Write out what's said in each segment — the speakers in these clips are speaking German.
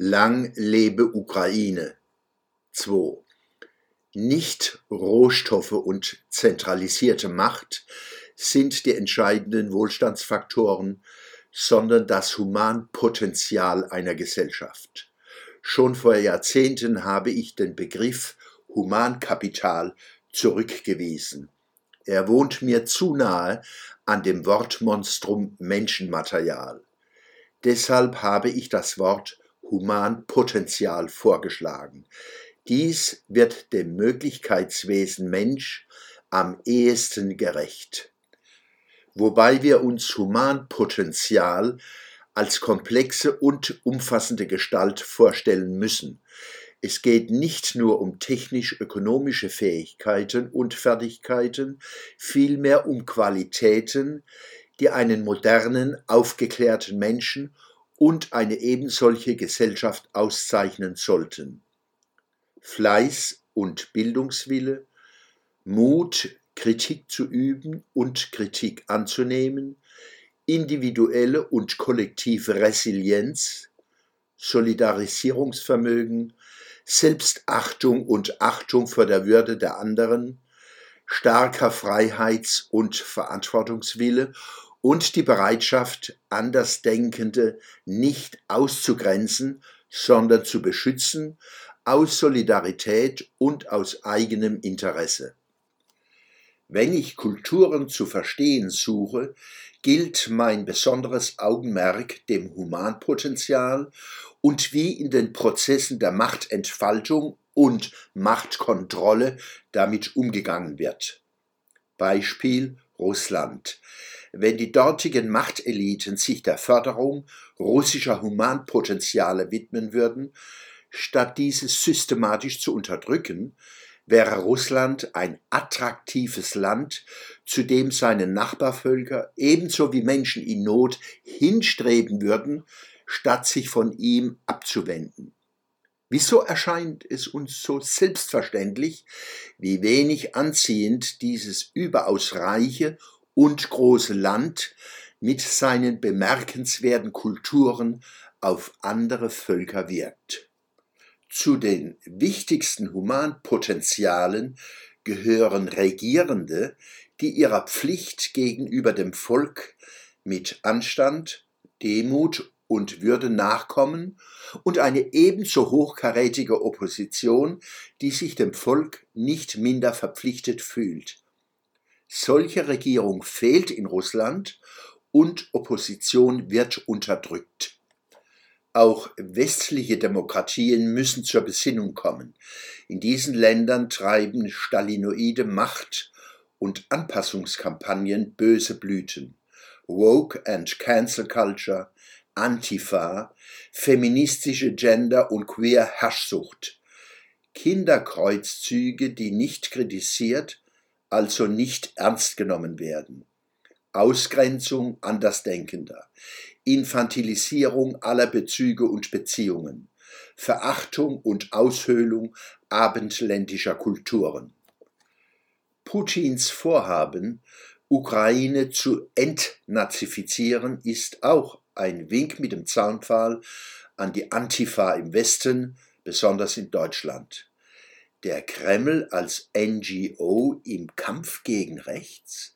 Lang lebe Ukraine! 2. Nicht Rohstoffe und zentralisierte Macht sind die entscheidenden Wohlstandsfaktoren, sondern das Humanpotenzial einer Gesellschaft. Schon vor Jahrzehnten habe ich den Begriff Humankapital zurückgewiesen. Er wohnt mir zu nahe an dem Wortmonstrum Menschenmaterial. Deshalb habe ich das Wort Humanpotenzial vorgeschlagen. Dies wird dem Möglichkeitswesen Mensch am ehesten gerecht. Wobei wir uns Humanpotenzial als komplexe und umfassende Gestalt vorstellen müssen. Es geht nicht nur um technisch-ökonomische Fähigkeiten und Fertigkeiten, vielmehr um Qualitäten, die einen modernen, aufgeklärten Menschen und eine ebensolche Gesellschaft auszeichnen sollten. Fleiß und Bildungswille, Mut, Kritik zu üben und Kritik anzunehmen, individuelle und kollektive Resilienz, Solidarisierungsvermögen, Selbstachtung und Achtung vor der Würde der anderen, starker Freiheits- und Verantwortungswille und die Bereitschaft, Andersdenkende nicht auszugrenzen, sondern zu beschützen, aus Solidarität und aus eigenem Interesse. Wenn ich Kulturen zu verstehen suche, gilt mein besonderes Augenmerk dem Humanpotenzial und wie in den Prozessen der Machtentfaltung und Machtkontrolle damit umgegangen wird. Beispiel Russland wenn die dortigen Machteliten sich der Förderung russischer Humanpotenziale widmen würden, statt dieses systematisch zu unterdrücken, wäre Russland ein attraktives Land, zu dem seine Nachbarvölker ebenso wie Menschen in Not hinstreben würden, statt sich von ihm abzuwenden. Wieso erscheint es uns so selbstverständlich, wie wenig anziehend dieses überaus reiche und große Land mit seinen bemerkenswerten Kulturen auf andere Völker wirkt. Zu den wichtigsten Humanpotenzialen gehören Regierende, die ihrer Pflicht gegenüber dem Volk mit Anstand, Demut und Würde nachkommen und eine ebenso hochkarätige Opposition, die sich dem Volk nicht minder verpflichtet fühlt solche Regierung fehlt in Russland und Opposition wird unterdrückt. Auch westliche Demokratien müssen zur Besinnung kommen. In diesen Ländern treiben stalinoide Macht- und Anpassungskampagnen böse Blüten. Woke and Cancel Culture, Antifa, feministische Gender- und Queer-Herrschsucht. Kinderkreuzzüge, die nicht kritisiert, also nicht ernst genommen werden. Ausgrenzung Andersdenkender, Infantilisierung aller Bezüge und Beziehungen, Verachtung und Aushöhlung abendländischer Kulturen. Putins Vorhaben, Ukraine zu entnazifizieren, ist auch ein Wink mit dem Zaunpfahl an die Antifa im Westen, besonders in Deutschland der Kreml als NGO im Kampf gegen Rechts?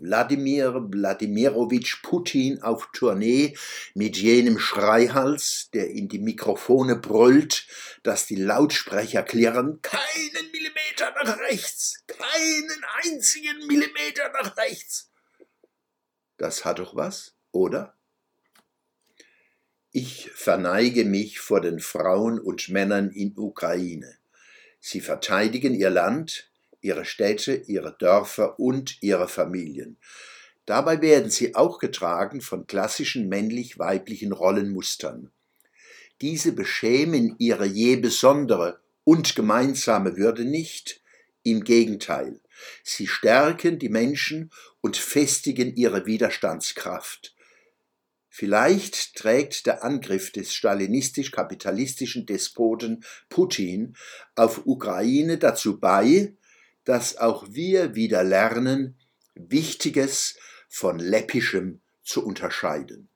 Wladimir Wladimirowitsch Putin auf Tournee mit jenem Schreihals, der in die Mikrofone brüllt, dass die Lautsprecher klirren, keinen Millimeter nach rechts, keinen einzigen Millimeter nach rechts. Das hat doch was, oder? Ich verneige mich vor den Frauen und Männern in Ukraine. Sie verteidigen ihr Land, ihre Städte, ihre Dörfer und ihre Familien. Dabei werden sie auch getragen von klassischen männlich-weiblichen Rollenmustern. Diese beschämen ihre je besondere und gemeinsame Würde nicht, im Gegenteil, sie stärken die Menschen und festigen ihre Widerstandskraft. Vielleicht trägt der Angriff des stalinistisch-kapitalistischen Despoten Putin auf Ukraine dazu bei, dass auch wir wieder lernen, Wichtiges von Läppischem zu unterscheiden.